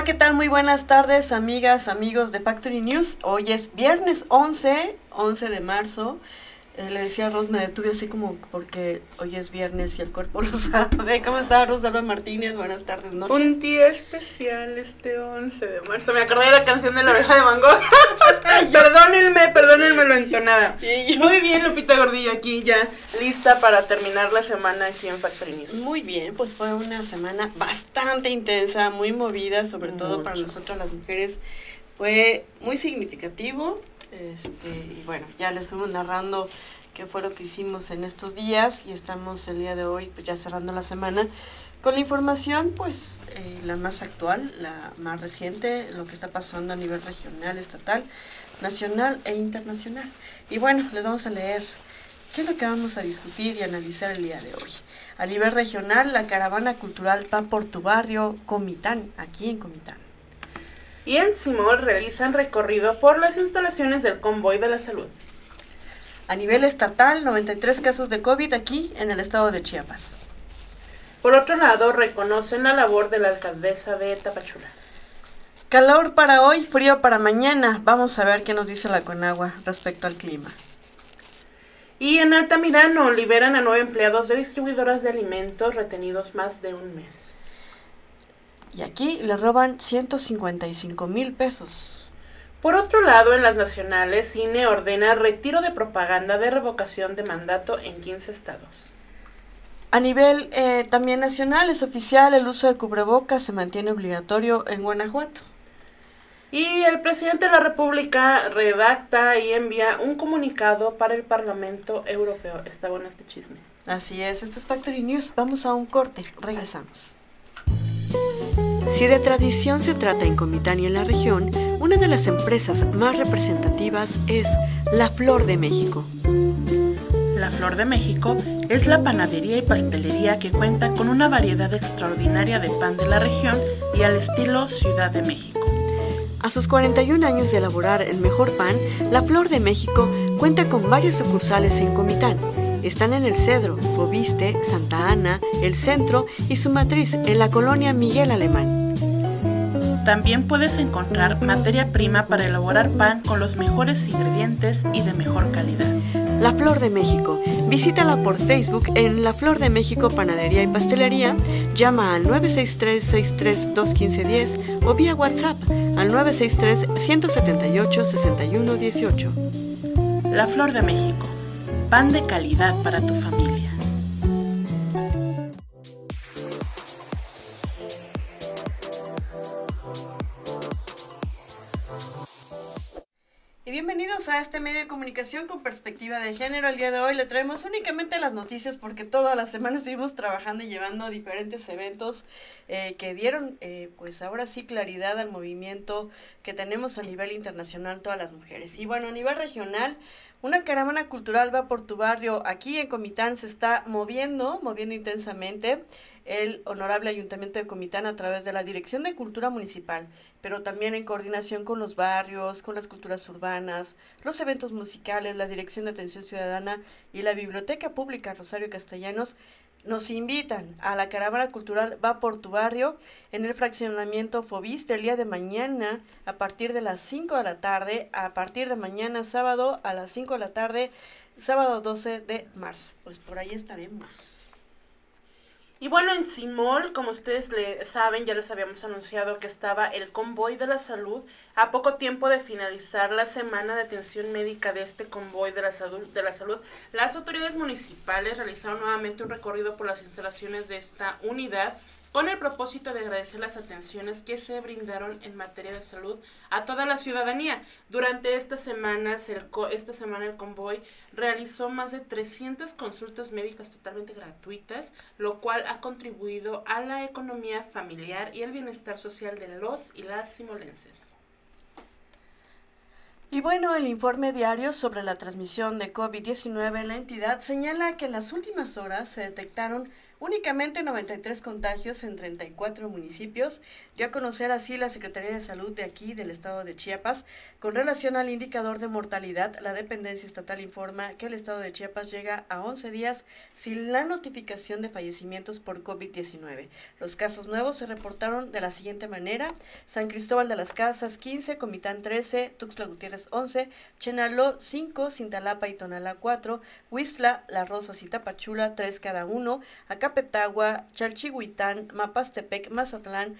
Hola, ¿qué tal? Muy buenas tardes, amigas, amigos de Factory News. Hoy es viernes 11, 11 de marzo. Eh, le decía a Ros, me detuve así como porque hoy es viernes y el cuerpo lo sabe. ¿Cómo está Rosalba Martínez? Buenas tardes, noches. Un día especial este 11 de marzo. Me acordé de la canción de la oreja de Van Gogh. perdónenme, perdónenme lo entonada. Muy bien, Lupita Gordillo, aquí ya lista para terminar la semana aquí en Factory News. Muy bien, pues fue una semana bastante intensa, muy movida, sobre todo para nosotras las mujeres. Fue muy significativo este, y bueno, ya les fuimos narrando qué fue lo que hicimos en estos días y estamos el día de hoy pues ya cerrando la semana con la información pues eh, la más actual, la más reciente, lo que está pasando a nivel regional, estatal, nacional e internacional. Y bueno, les vamos a leer qué es lo que vamos a discutir y analizar el día de hoy. A nivel regional, la caravana cultural va por tu barrio Comitán, aquí en Comitán y en Simol realizan recorrido por las instalaciones del Convoy de la Salud. A nivel estatal, 93 casos de COVID aquí en el estado de Chiapas. Por otro lado, reconocen la labor de la alcaldesa de Tapachula. Calor para hoy, frío para mañana. Vamos a ver qué nos dice la Conagua respecto al clima. Y en Altamirano liberan a nueve empleados de distribuidoras de alimentos retenidos más de un mes. Y aquí le roban 155 mil pesos. Por otro lado, en las nacionales, INE ordena retiro de propaganda de revocación de mandato en 15 estados. A nivel eh, también nacional es oficial el uso de cubrebocas se mantiene obligatorio en Guanajuato. Y el presidente de la República redacta y envía un comunicado para el Parlamento Europeo. Está bueno este chisme. Así es, esto es Factory News. Vamos a un corte, regresamos. Si de tradición se trata en Comitán y en la región, una de las empresas más representativas es La Flor de México. La Flor de México es la panadería y pastelería que cuenta con una variedad extraordinaria de pan de la región y al estilo Ciudad de México. A sus 41 años de elaborar el mejor pan, La Flor de México cuenta con varias sucursales en Comitán están en El Cedro, Fobiste, Santa Ana, El Centro y su matriz en la colonia Miguel Alemán. También puedes encontrar materia prima para elaborar pan con los mejores ingredientes y de mejor calidad. La Flor de México. Visítala por Facebook en La Flor de México Panadería y Pastelería. Llama al 963-63-21510 o vía WhatsApp al 963-178-6118. La Flor de México pan de calidad para tu familia. Y bienvenidos a este medio de comunicación con perspectiva de género. El día de hoy le traemos únicamente las noticias porque toda la semana estuvimos trabajando y llevando diferentes eventos eh, que dieron, eh, pues ahora sí, claridad al movimiento que tenemos a nivel internacional todas las mujeres. Y bueno, a nivel regional, una caravana cultural va por tu barrio. Aquí en Comitán se está moviendo, moviendo intensamente el Honorable Ayuntamiento de Comitán a través de la Dirección de Cultura Municipal, pero también en coordinación con los barrios, con las culturas urbanas, los eventos musicales, la Dirección de Atención Ciudadana y la Biblioteca Pública Rosario Castellanos nos invitan a la caravana cultural Va por tu barrio en el fraccionamiento Fobiste el día de mañana a partir de las 5 de la tarde, a partir de mañana sábado a las 5 de la tarde, sábado 12 de marzo. Pues por ahí estaremos. Y bueno, en Simol, como ustedes le saben, ya les habíamos anunciado que estaba el convoy de la salud a poco tiempo de finalizar la semana de atención médica de este convoy de la salud. De la salud las autoridades municipales realizaron nuevamente un recorrido por las instalaciones de esta unidad con el propósito de agradecer las atenciones que se brindaron en materia de salud a toda la ciudadanía. Durante estas semanas, el esta semana el convoy realizó más de 300 consultas médicas totalmente gratuitas, lo cual ha contribuido a la economía familiar y el bienestar social de los y las simolenses. Y bueno, el informe diario sobre la transmisión de COVID-19 en la entidad señala que en las últimas horas se detectaron únicamente 93 contagios en 34 municipios, dio a conocer así la Secretaría de Salud de aquí del estado de Chiapas. Con relación al indicador de mortalidad, la dependencia estatal informa que el estado de Chiapas llega a 11 días sin la notificación de fallecimientos por COVID-19. Los casos nuevos se reportaron de la siguiente manera: San Cristóbal de las Casas 15, Comitán 13, Tuxtla Gutiérrez 11, Chenaló 5, Cintalapa y Tonalá 4, Huistla, Las Rosas y Tapachula 3 cada uno, Acapetagua, Chalchihuitán, Mapastepec, Mazatlán,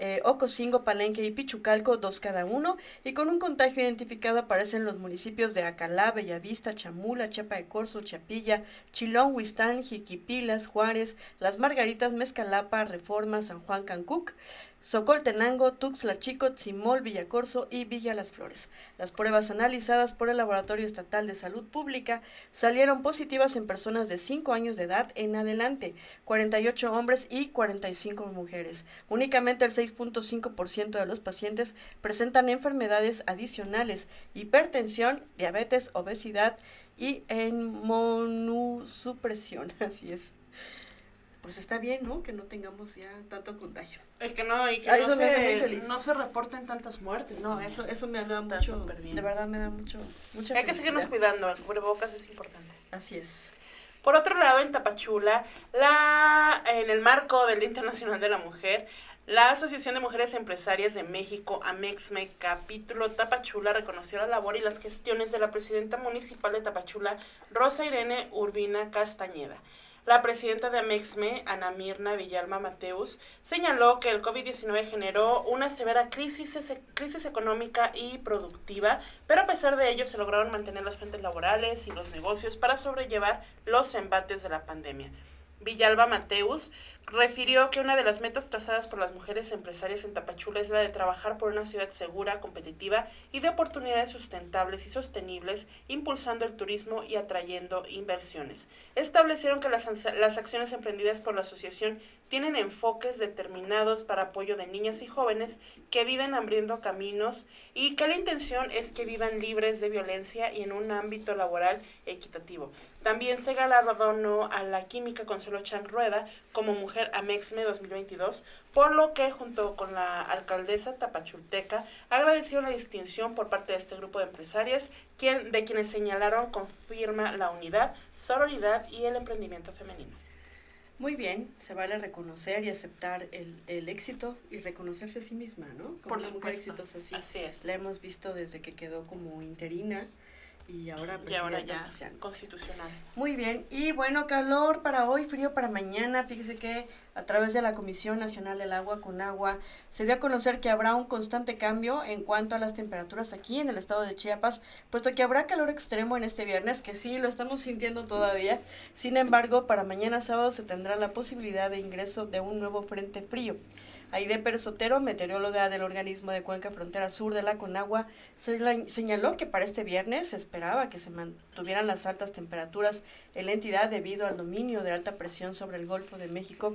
eh, Ocosingo, Palenque y Pichucalco, dos cada uno, y con un contagio identificado aparecen los municipios de Acalá, Bellavista, Chamula, Chiapa de Corzo, Chapilla, Chilón, Huistán, Jiquipilas, Juárez, Las Margaritas, Mezcalapa, Reforma, San Juan, Cancuc, Socoltenango, Tuxtla Chico, Tzimol, Villacorso y Villa Las Flores. Las pruebas analizadas por el Laboratorio Estatal de Salud Pública salieron positivas en personas de 5 años de edad en adelante, 48 hombres y 45 mujeres. Únicamente el 6.5% de los pacientes presentan enfermedades adicionales, hipertensión, diabetes, obesidad y inmunosupresión. Así es pues está bien, ¿no? Que no tengamos ya tanto contagio. El que no, y que no, se, no se reporten tantas muertes. No, eso, eso me da mucho, bien. de verdad me da mucho, mucha Hay que seguirnos cuidando, el cubrebocas es importante. Así es. Por otro lado, en Tapachula, la, en el marco del Día Internacional de la Mujer, la Asociación de Mujeres Empresarias de México, AMEXME, capítulo Tapachula, reconoció la labor y las gestiones de la presidenta municipal de Tapachula, Rosa Irene Urbina Castañeda. La presidenta de Amexme, Ana Mirna Villalma Mateus, señaló que el COVID-19 generó una severa crisis, crisis económica y productiva, pero a pesar de ello se lograron mantener las fuentes laborales y los negocios para sobrellevar los embates de la pandemia. Villalba Mateus refirió que una de las metas trazadas por las mujeres empresarias en Tapachula es la de trabajar por una ciudad segura, competitiva y de oportunidades sustentables y sostenibles, impulsando el turismo y atrayendo inversiones. Establecieron que las, las acciones emprendidas por la asociación tienen enfoques determinados para apoyo de niñas y jóvenes que viven abriendo caminos y que la intención es que vivan libres de violencia y en un ámbito laboral equitativo. También se galardonó a la química Consuelo Chan Rueda como mujer Amexme 2022, por lo que junto con la alcaldesa tapachulteca agradeció la distinción por parte de este grupo de empresarias, quien, de quienes señalaron confirma la unidad, sororidad y el emprendimiento femenino. Muy bien, se vale reconocer y aceptar el, el éxito y reconocerse a sí misma, ¿no? Como Por una mujer exitosa, así. Así es. La hemos visto desde que quedó como interina y ahora, y ahora ya constitucional. Muy bien, y bueno, calor para hoy, frío para mañana. Fíjese que a través de la Comisión Nacional del Agua con Agua se dio a conocer que habrá un constante cambio en cuanto a las temperaturas aquí en el estado de Chiapas, puesto que habrá calor extremo en este viernes, que sí lo estamos sintiendo todavía. Sin embargo, para mañana sábado se tendrá la posibilidad de ingreso de un nuevo frente frío. Aide Pérez Sotero, meteoróloga del organismo de Cuenca Frontera Sur de la Conagua, señaló que para este viernes se esperaba que se mantuvieran las altas temperaturas en la entidad debido al dominio de alta presión sobre el Golfo de México,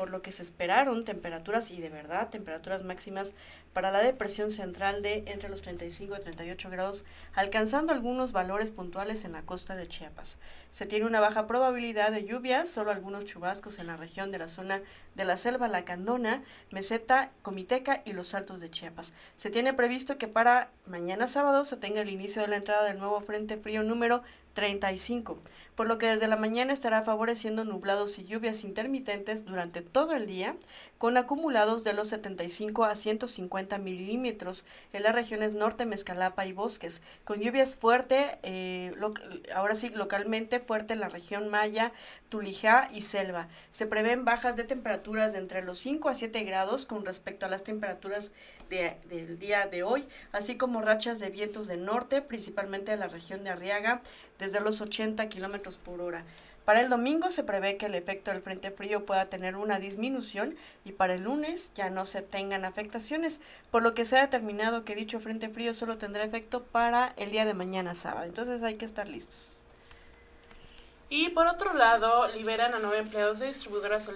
por lo que se esperaron temperaturas y de verdad temperaturas máximas para la depresión central de entre los 35 y 38 grados, alcanzando algunos valores puntuales en la costa de Chiapas. Se tiene una baja probabilidad de lluvias, solo algunos chubascos en la región de la zona de la selva Lacandona, Meseta, Comiteca y los Altos de Chiapas. Se tiene previsto que para mañana sábado se tenga el inicio de la entrada del nuevo Frente Frío número 35, por lo que desde la mañana estará favoreciendo nublados y lluvias intermitentes durante todo el día, con acumulados de los 75 a 150 milímetros en las regiones norte, Mezcalapa y Bosques, con lluvias fuerte, eh, ahora sí, localmente fuerte en la región Maya, Tulijá y Selva. Se prevén bajas de temperaturas de entre los 5 a 7 grados con respecto a las temperaturas del día de hoy, así como rachas de vientos del norte, principalmente en la región de Arriaga, desde los 80 kilómetros por hora. Para el domingo se prevé que el efecto del frente frío pueda tener una disminución y para el lunes ya no se tengan afectaciones, por lo que se ha determinado que dicho frente frío solo tendrá efecto para el día de mañana sábado. Entonces hay que estar listos. Y por otro lado, liberan a nueve empleados de distribuidoras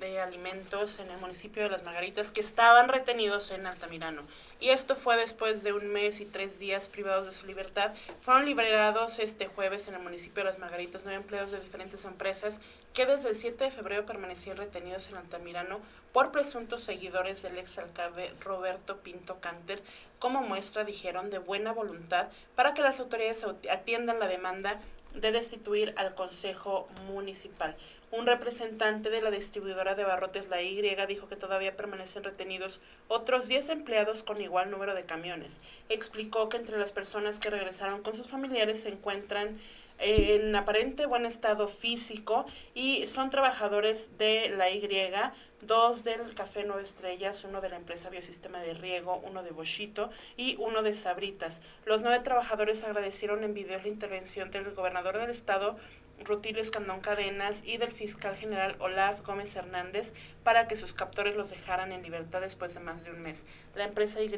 de, alimentos en el municipio de Las Margaritas que estaban retenidos en Altamirano. Y esto fue después de un mes y tres días privados de su libertad. Fueron liberados este jueves en el municipio de Las Margaritas nueve empleados de diferentes empresas que desde el 7 de febrero permanecían retenidos en Altamirano por presuntos seguidores del exalcalde Roberto Pinto Canter, como muestra, dijeron, de buena voluntad para que las autoridades atiendan la demanda de destituir al Consejo Municipal. Un representante de la distribuidora de barrotes La Y dijo que todavía permanecen retenidos otros 10 empleados con igual número de camiones. Explicó que entre las personas que regresaron con sus familiares se encuentran en aparente buen estado físico y son trabajadores de la Y, dos del Café Nueva Estrellas, uno de la empresa Biosistema de Riego, uno de Boschito y uno de Sabritas. Los nueve trabajadores agradecieron en video la intervención del gobernador del estado, Rutilio Escandón Cadenas y del fiscal general Olaf Gómez Hernández para que sus captores los dejaran en libertad después de más de un mes. La empresa Y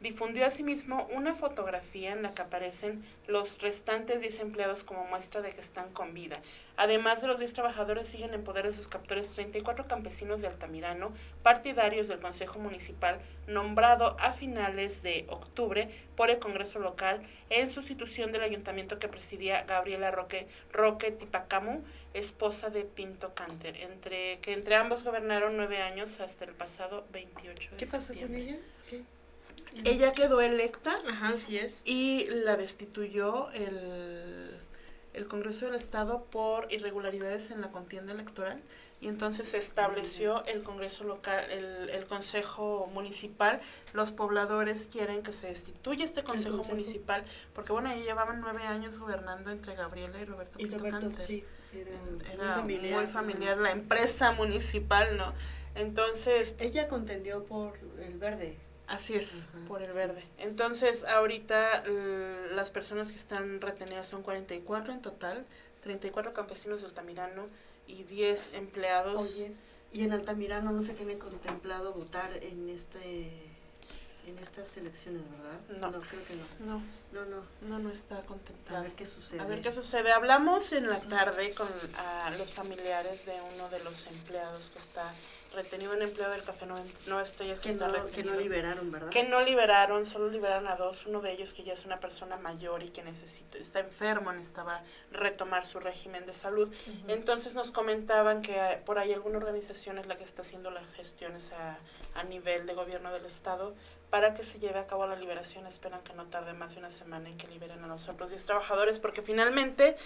difundió asimismo una fotografía en la que aparecen los restantes 10 empleados como muestra de que están con vida. Además de los 10 trabajadores, siguen en poder de sus captores 34 campesinos de Altamirano, partidarios del Consejo Municipal, nombrado a finales de octubre por el Congreso Local en sustitución del ayuntamiento que presidía Gabriela Roque, Roque Tipacamu, esposa de Pinto Canter, entre, que entre ambos gobernaron nueve años hasta el pasado 28 de ¿Qué pasó con ella? Ella quedó electa. Ajá, así es. Y la destituyó el el Congreso del Estado por irregularidades en la contienda electoral y entonces se estableció el Congreso local, el, el Consejo Municipal. Los pobladores quieren que se destituya este consejo, Municipal porque, bueno, ya llevaban nueve años gobernando entre Gabriela y Roberto. Y Roberto, sí, era, muy, familiar, la empresa municipal, ¿no? Entonces... Ella contendió por el verde. Así es, por el verde. Entonces, ahorita las personas que están retenidas son 44 en total, 34 campesinos de Altamirano y 10 empleados. Oye, y en Altamirano no se tiene contemplado votar en este en estas elecciones, ¿verdad? No, creo que no. No. No, no. No, no está contemplado. A ver qué sucede. A ver qué sucede. Hablamos en la tarde con los familiares de uno de los empleados que está retenido, un empleado del Café Nueva Estrellas que, está retenido. Que no liberaron, ¿verdad? Que no liberaron, solo liberaron a dos. Uno de ellos que ya es una persona mayor y que necesita, está enfermo, necesitaba retomar su régimen de salud. Entonces nos comentaban que por ahí alguna organización es la que está haciendo las gestiones a, a nivel de gobierno del Estado para que se lleve a cabo la liberación. Esperan que no tarde más de una semana en que liberen a los otros 10 trabajadores, porque finalmente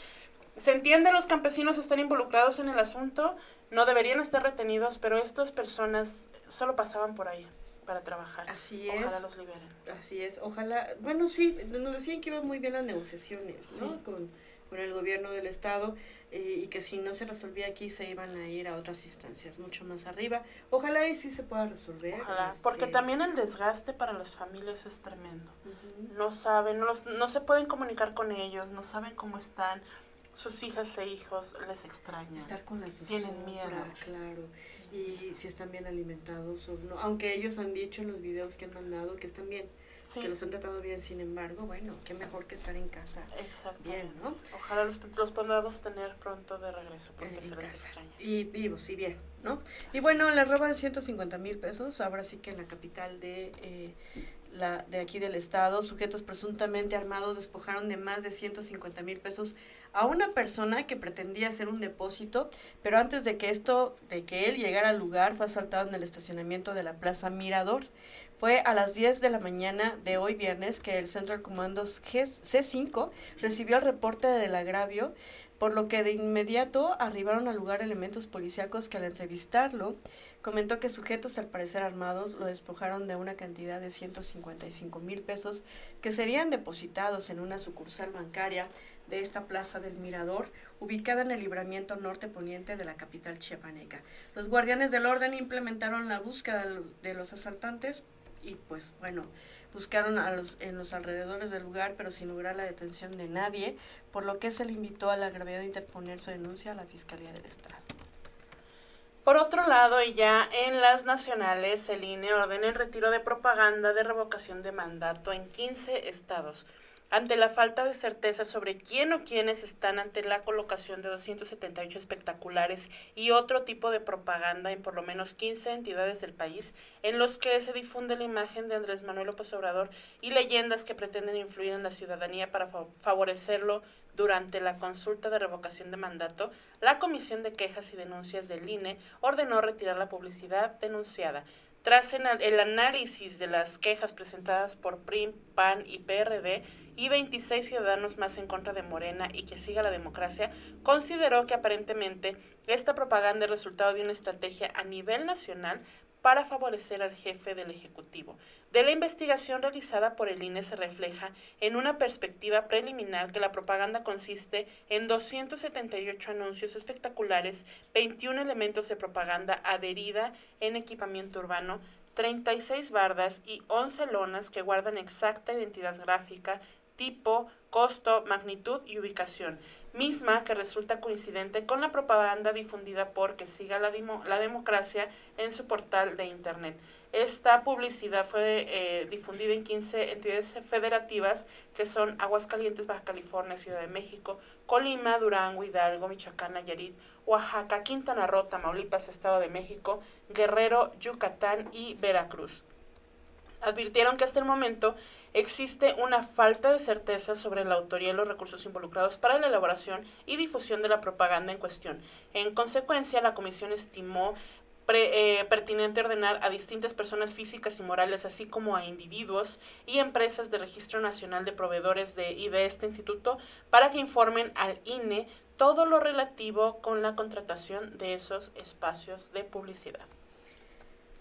se entiende los campesinos están involucrados en el asunto, no deberían estar retenidos, pero estas personas solo pasaban por ahí para trabajar. Así es. Ojalá los liberen. Así es, ojalá. Bueno, sí, nos decían que iban muy bien las negociaciones, ¿no? Con, con el gobierno del estado eh, y que si no se resolvía aquí se iban a ir a otras instancias mucho más arriba. Ojalá y sí se pueda resolver. Ojalá, este, porque también el desgaste para las familias es tremendo. No saben, no, no se pueden comunicar con ellos, no saben cómo están. Sus hijas e hijos les extrañan. Estar con las Tienen miedo. Claro. Y si están bien alimentados o no. Aunque ellos han dicho en los videos que han mandado que están bien que los han tratado bien, sin embargo, bueno, qué mejor que estar en casa. Exacto. Bien, ¿no? Ojalá los, los podamos tener pronto de regreso porque se les extraña. Y vivos y bien, ¿no? y bueno, le roban 150 mil pesos, ahora sí que en la capital de... Eh, la, de aquí del estado, sujetos presuntamente armados despojaron de más de 150 mil pesos a una persona que pretendía hacer un depósito, pero antes de que esto, de que él llegara al lugar, fue asaltado en el estacionamiento de la Plaza Mirador. Fue a las 10 de la mañana de hoy viernes que el Central Commandos C5 recibió el reporte del agravio, por lo que de inmediato arribaron al lugar elementos policíacos que al entrevistarlo comentó que sujetos al parecer armados lo despojaron de una cantidad de 155 mil pesos que serían depositados en una sucursal bancaria de esta plaza del Mirador, ubicada en el libramiento norte poniente de la capital chiapaneca. Los guardianes del orden implementaron la búsqueda de los asaltantes y pues bueno, buscaron a los, en los alrededores del lugar, pero sin lograr la detención de nadie, por lo que se le invitó a la gravedad de interponer su denuncia a la Fiscalía del Estado. Por otro lado, y ya en las nacionales, el INE ordena el retiro de propaganda de revocación de mandato en 15 estados. Ante la falta de certeza sobre quién o quiénes están ante la colocación de 278 espectaculares y otro tipo de propaganda en por lo menos 15 entidades del país, en los que se difunde la imagen de Andrés Manuel López Obrador y leyendas que pretenden influir en la ciudadanía para favorecerlo durante la consulta de revocación de mandato, la Comisión de Quejas y Denuncias del INE ordenó retirar la publicidad denunciada. Tras el análisis de las quejas presentadas por PRIM, PAN y PRD, y 26 ciudadanos más en contra de Morena y que siga la democracia, consideró que aparentemente esta propaganda es resultado de una estrategia a nivel nacional para favorecer al jefe del Ejecutivo. De la investigación realizada por el INE se refleja en una perspectiva preliminar que la propaganda consiste en 278 anuncios espectaculares, 21 elementos de propaganda adherida en equipamiento urbano, 36 bardas y 11 lonas que guardan exacta identidad gráfica, tipo, costo, magnitud y ubicación, misma que resulta coincidente con la propaganda difundida por Que Siga la, la Democracia en su portal de Internet. Esta publicidad fue eh, difundida en 15 entidades federativas que son Aguascalientes, Baja California, Ciudad de México, Colima, Durango, Hidalgo, Michoacán, Nayarit, Oaxaca, Quintana Roo, Tamaulipas, Estado de México, Guerrero, Yucatán y Veracruz. Advirtieron que hasta el momento existe una falta de certeza sobre la autoría y los recursos involucrados para la elaboración y difusión de la propaganda en cuestión. En consecuencia, la comisión estimó eh, pertinente ordenar a distintas personas físicas y morales, así como a individuos y empresas de Registro Nacional de Proveedores de, y de este instituto, para que informen al INE todo lo relativo con la contratación de esos espacios de publicidad.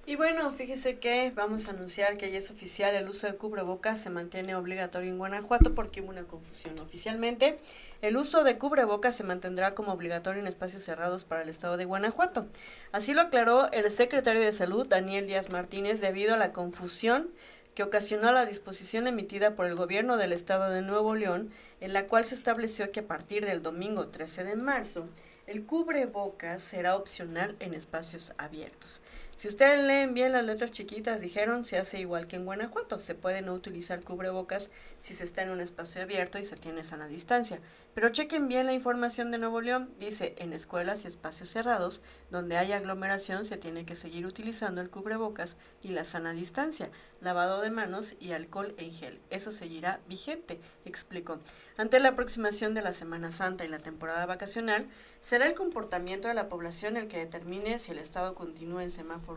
Y bueno, fíjese que vamos a anunciar que ya es oficial el uso de cubrebocas se mantiene obligatorio en Guanajuato porque hubo una confusión. Oficialmente, el uso de cubrebocas se mantendrá como obligatorio en espacios cerrados para el estado de Guanajuato. Así lo aclaró el secretario de Salud, Daniel Díaz Martínez, debido a la confusión que ocasionó la disposición emitida por el gobierno del estado de Nuevo León, en la cual se estableció que a partir del domingo 13 de marzo, el cubrebocas será opcional en espacios abiertos. Si ustedes leen bien las letras chiquitas, dijeron, se hace igual que en Guanajuato. Se puede no utilizar cubrebocas si se está en un espacio abierto y se tiene sana distancia. Pero chequen bien la información de Nuevo León. Dice, en escuelas y espacios cerrados, donde hay aglomeración, se tiene que seguir utilizando el cubrebocas y la sana distancia, lavado de manos y alcohol en gel. Eso seguirá vigente, explicó. Ante la aproximación de la Semana Santa y la temporada vacacional, será el comportamiento de la población el que determine si el Estado continúa en semáforo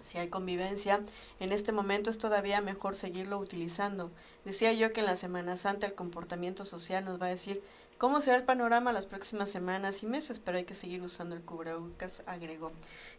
Si hay convivencia, en este momento es todavía mejor seguirlo utilizando. Decía yo que en la Semana Santa el comportamiento social nos va a decir cómo será el panorama las próximas semanas y meses, pero hay que seguir usando el cubrebocas, agregó.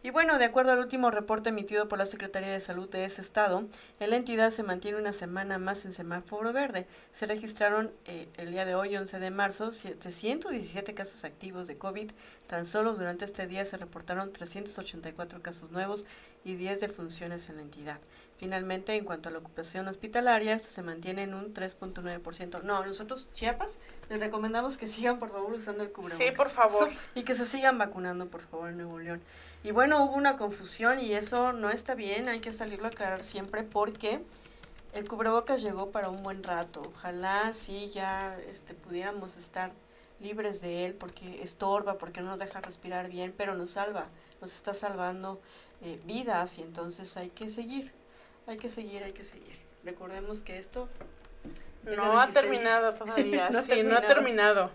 Y bueno, de acuerdo al último reporte emitido por la Secretaría de Salud de ese estado, en la entidad se mantiene una semana más en semáforo verde. Se registraron eh, el día de hoy, 11 de marzo, 717 casos activos de COVID. Tan solo durante este día se reportaron 384 casos nuevos y 10 defunciones en la entidad. Finalmente, en cuanto a la ocupación hospitalaria, esta se mantiene en un 3.9%. No, nosotros, Chiapas, les recomendamos que sigan, por favor, usando el cubrebocas. Sí, por favor. Y que se sigan vacunando, por favor, en Nuevo León. Y bueno, hubo una confusión y eso no está bien, hay que salirlo a aclarar siempre porque el cubrebocas llegó para un buen rato. Ojalá sí ya este, pudiéramos estar libres de él porque estorba, porque no nos deja respirar bien, pero nos salva, nos está salvando eh, vidas y entonces hay que seguir, hay que seguir, hay que seguir. Recordemos que esto no ha terminado todavía, sí, no ha terminado.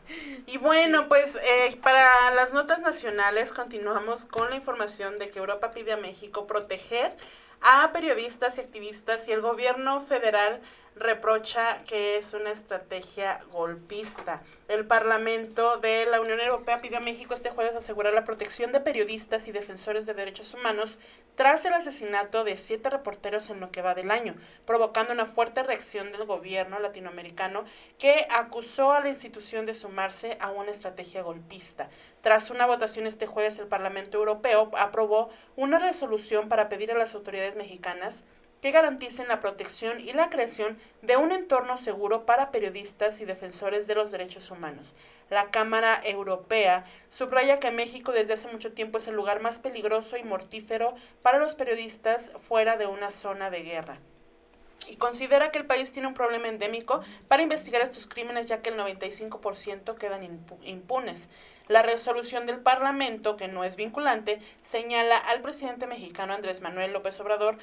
Y bueno, pues eh, para las notas nacionales continuamos con la información de que Europa pide a México proteger a periodistas y activistas y el gobierno federal reprocha que es una estrategia golpista. El Parlamento de la Unión Europea pidió a México este jueves asegurar la protección de periodistas y defensores de derechos humanos tras el asesinato de siete reporteros en lo que va del año, provocando una fuerte reacción del gobierno latinoamericano que acusó a la institución de sumarse a una estrategia golpista. Tras una votación este jueves, el Parlamento Europeo aprobó una resolución para pedir a las autoridades mexicanas que garanticen la protección y la creación de un entorno seguro para periodistas y defensores de los derechos humanos. La Cámara Europea subraya que México desde hace mucho tiempo es el lugar más peligroso y mortífero para los periodistas fuera de una zona de guerra. y considera que el país tiene un problema endémico para investigar estos crímenes ya que el 95% quedan impunes. La resolución del Parlamento, que no es vinculante, señala al presidente mexicano Andrés Manuel López Obrador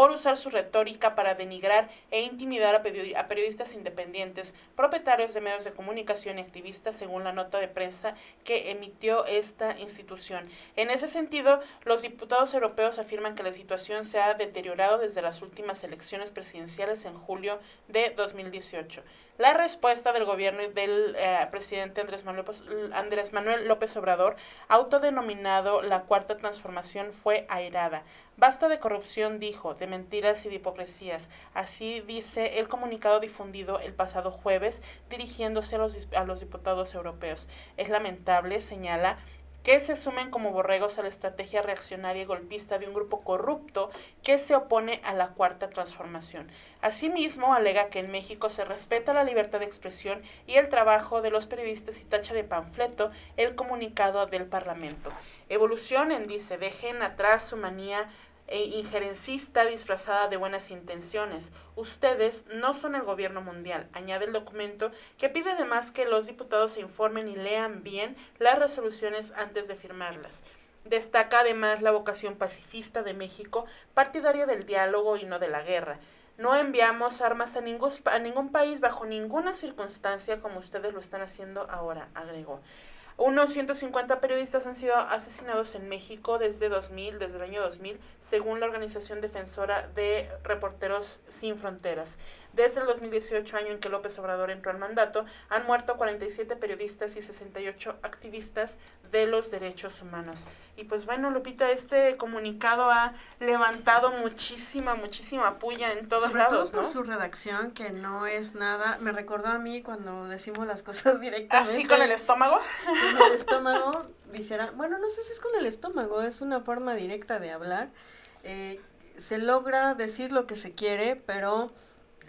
por usar su retórica para denigrar e intimidar a, periodistas independientes, propietarios de medios de comunicación y activistas, según la nota de prensa que emitió esta institución. En ese sentido, los diputados europeos afirman que la situación se ha deteriorado desde las últimas elecciones presidenciales en julio de 2018. La respuesta del gobierno del eh, presidente Andrés Manuel, López, Andrés Manuel López Obrador, autodenominado la Cuarta Transformación, fue airada. Basta de corrupción, dijo, de mentiras y de hipocresías. Así dice el comunicado difundido el pasado jueves dirigiéndose a los, a los diputados europeos. Es lamentable, señala, que se sumen como borregos a la estrategia reaccionaria y golpista de un grupo corrupto que se opone a la cuarta transformación. Asimismo, alega que en México se respeta la libertad de expresión y el trabajo de los periodistas y tacha de panfleto el comunicado del Parlamento. Evolucionen, dice, dejen atrás su manía e injerencista disfrazada de buenas intenciones. Ustedes no son el gobierno mundial, añade el documento, que pide además que los diputados se informen y lean bien las resoluciones antes de firmarlas. Destaca además la vocación pacifista de México, partidaria del diálogo y no de la guerra. No enviamos armas a ningún, a ningún país bajo ninguna circunstancia como ustedes lo están haciendo ahora, agregó. Unos 150 periodistas han sido asesinados en México desde 2000, desde el año 2000, según la organización defensora de Reporteros Sin Fronteras. Desde el 2018, año en que López Obrador entró al mandato, han muerto 47 periodistas y 68 activistas de los derechos humanos. Y pues bueno, Lupita, este comunicado ha levantado muchísima, muchísima puya en todos Sobre lados, todo por su redacción, que no es nada, me recordó a mí cuando decimos las cosas directamente. ¿Así con el estómago? el estómago, visceral. Bueno, no sé si es con el estómago, es una forma directa de hablar. Eh, se logra decir lo que se quiere, pero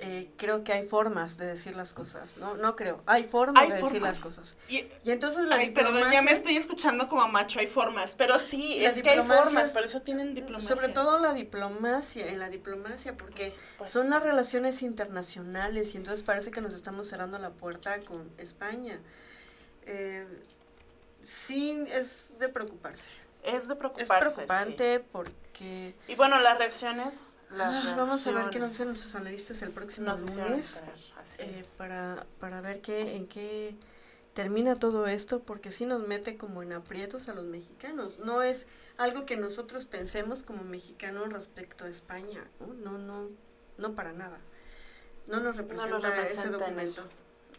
eh, creo que hay formas de decir las cosas, ¿no? No creo, hay formas de decir las cosas. Y, entonces la ay, perdón, ya me estoy escuchando como macho, hay formas, pero sí, es que hay formas, por eso tienen diplomacia. Sobre todo la diplomacia, en la diplomacia, porque pues, pues, son las relaciones internacionales y entonces parece que nos estamos cerrando la puerta con España. Eh, sí, es de preocuparse. Es de preocuparse. Es preocupante porque... Y bueno, las reacciones Ah, vamos a ver qué nos dicen nuestros analistas el próximo lunes eh, para, para ver qué, en qué termina todo esto, porque sí nos mete como en aprietos a los mexicanos. No es algo que nosotros pensemos como mexicanos respecto a España, ¿no? No, no, no para nada. No nos representa, ese documento.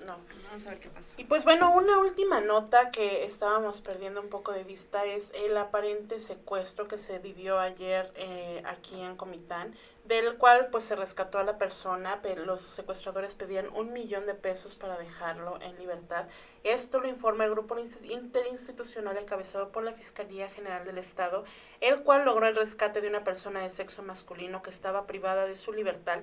No. Vamos a ver qué pasa. Y pues bueno, una última nota que estábamos perdiendo un poco de vista es el aparente secuestro que se vivió ayer eh, aquí en Comitán, del cual pues se rescató a la persona, pero los secuestradores pedían un millón de pesos para dejarlo en libertad. Esto lo informa el grupo interinstitucional encabezado por la Fiscalía General del Estado, el cual logró el rescate de una persona de sexo masculino que estaba privada de su libertad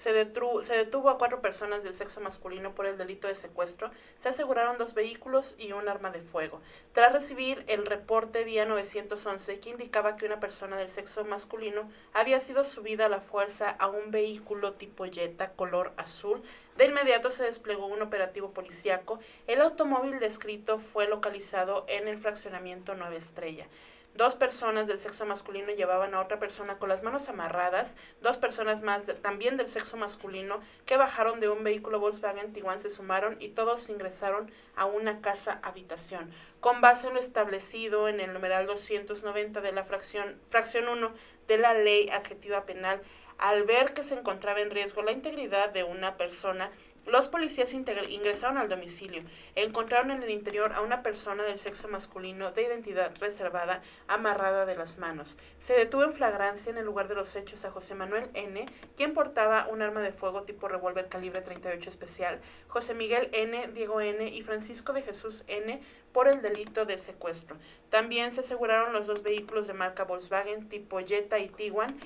se, detuvo a cuatro personas del sexo masculino por el delito de secuestro, se aseguraron dos vehículos y un arma de fuego. Tras recibir el reporte día 911 que indicaba que una persona del sexo masculino había sido subida a la fuerza a un vehículo tipo Jetta color azul, de inmediato se desplegó un operativo policiaco. El automóvil descrito fue localizado en el fraccionamiento Nueva Estrella. Dos personas del sexo masculino llevaban a otra persona con las manos amarradas. Dos personas más también del sexo masculino que bajaron de un vehículo Volkswagen Tiguan se sumaron y todos ingresaron a una casa habitación. Con base en lo establecido en el numeral 290 de la fracción, fracción 1 de la ley adjetiva penal, al ver que se encontraba en riesgo la integridad de una persona, los policías ingresaron al domicilio. Encontraron en el interior a una persona del sexo masculino de identidad reservada amarrada de las manos. Se detuvo en flagrancia en el lugar de los hechos a José Manuel N., quien portaba un arma de fuego tipo revólver calibre 38 especial, José Miguel N., Diego N. y Francisco de Jesús N. por el delito de secuestro. También se aseguraron los dos vehículos de marca Volkswagen tipo Jetta y Tiguan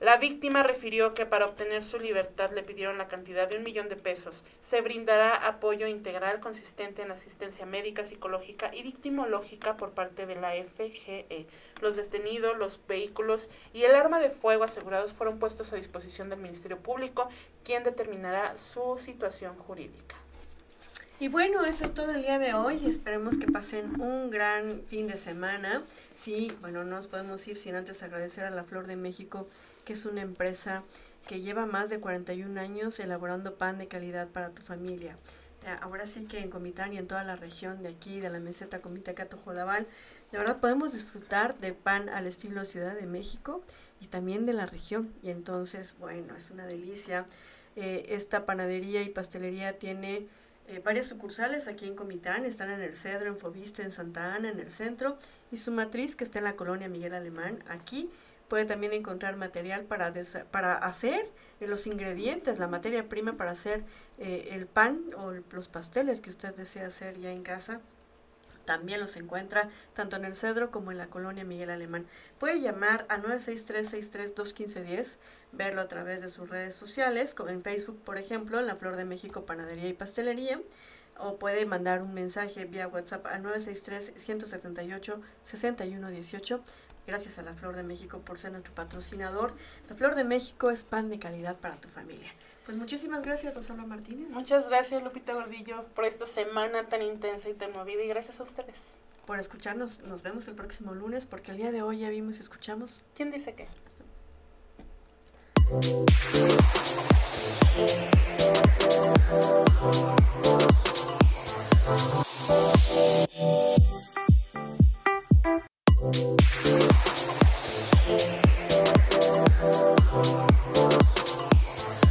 La víctima refirió que para obtener su libertad le pidieron la cantidad de un millón de pesos. Se brindará apoyo integral consistente en asistencia médica, psicológica y victimológica por parte de la FGE. Los detenidos, los vehículos y el arma de fuego asegurados fueron puestos a disposición del Ministerio Público, quien determinará su situación jurídica. Y bueno, eso es todo el día de hoy. Esperemos que pasen un gran fin de semana. Sí, bueno, no nos podemos ir sin antes agradecer a La Flor de México, que es una empresa que lleva más de 41 años elaborando pan de calidad para tu familia. Ahora sí que en Comitán y en toda la región de aquí, de la meseta Comitacato Jolabal, de verdad podemos disfrutar de pan al estilo Ciudad de México y también de la región. Y entonces, bueno, es una delicia. Eh, esta panadería y pastelería tiene eh, varias sucursales aquí en Comitán, están en el Cedro, en Fobiste, en Santa Ana, en el centro, y su matriz que está en la colonia Miguel Alemán, aquí puede también encontrar material para, para hacer eh, los ingredientes, la materia prima para hacer eh, el pan o los pasteles que usted desea hacer ya en casa. También los encuentra tanto en el Cedro como en la colonia Miguel Alemán. Puede llamar a 963-63-21510, verlo a través de sus redes sociales, como en Facebook, por ejemplo, en la Flor de México Panadería y Pastelería, o puede mandar un mensaje vía WhatsApp a 963-178-6118. Gracias a la Flor de México por ser nuestro patrocinador. La Flor de México es pan de calidad para tu familia. Pues muchísimas gracias, Rosalba Martínez. Muchas gracias, Lupita Gordillo, por esta semana tan intensa y tan movida. Y gracias a ustedes. Por escucharnos. Nos vemos el próximo lunes, porque el día de hoy ya vimos y escuchamos. ¿Quién dice qué?